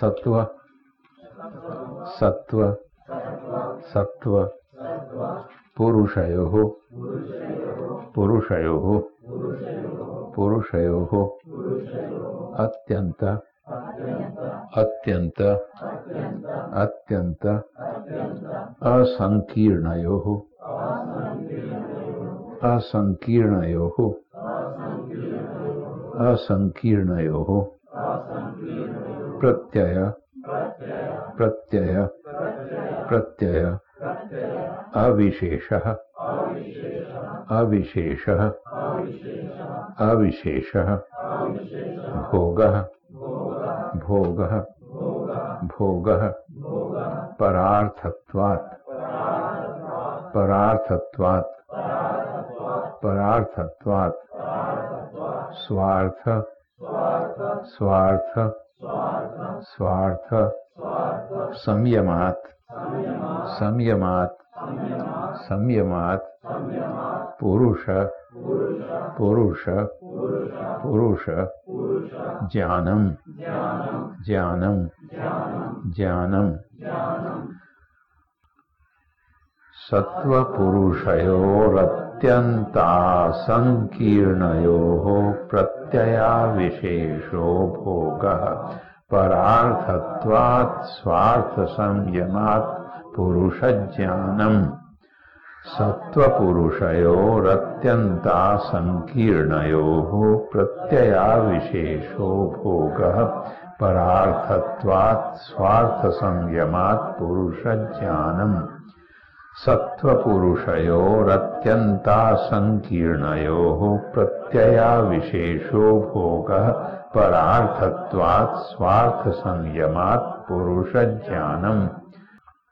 सत्व सत्व सत्व पुरुषयोः पुरुषयोः पुरुषयोः अत्यंत अत्यंत अत्यंत असंकीर्णयोः असंकीर्णयोः असंकीर्णयोः प्रत्यय। प्रत्यय। प्रत्यय। अविशेषः। अविशेषः। अविशेषः। भोगः। भोगः। भोगः। परार्थत्वात्। परार्थत्वात्। परार्थत्वात्। स्वार्थ। स्वार्थ। स्वार्थ। संयमात्। संयमात्। संयमात्। पुरुष। पुरुष। पुरुष। ज्ञानम। ज्ञानम। ज्ञानम। सत्त्वपुरुषयोरत्यन्तासङ्कीर्णयोः प्रत्ययाविशेषो भोगः। परार्थत्वात् स्वार्थसंयमात् पुरुषज्ञानम्। सत्त्वपुरुषयोरत्यन्तासङ्कीर्णयोः प्रत्ययाविशेषो भोगः। परार्थत्वात् स्वार्थसंयमात् पुरुषज्ञानम् सत्त्वपुरुषयोरत्यन्तासङ्कीर्णयोः प्रत्ययाविशेषो भोगः परार्थत्वात् स्वार्थसंयमात् पुरुषज्ञानम्।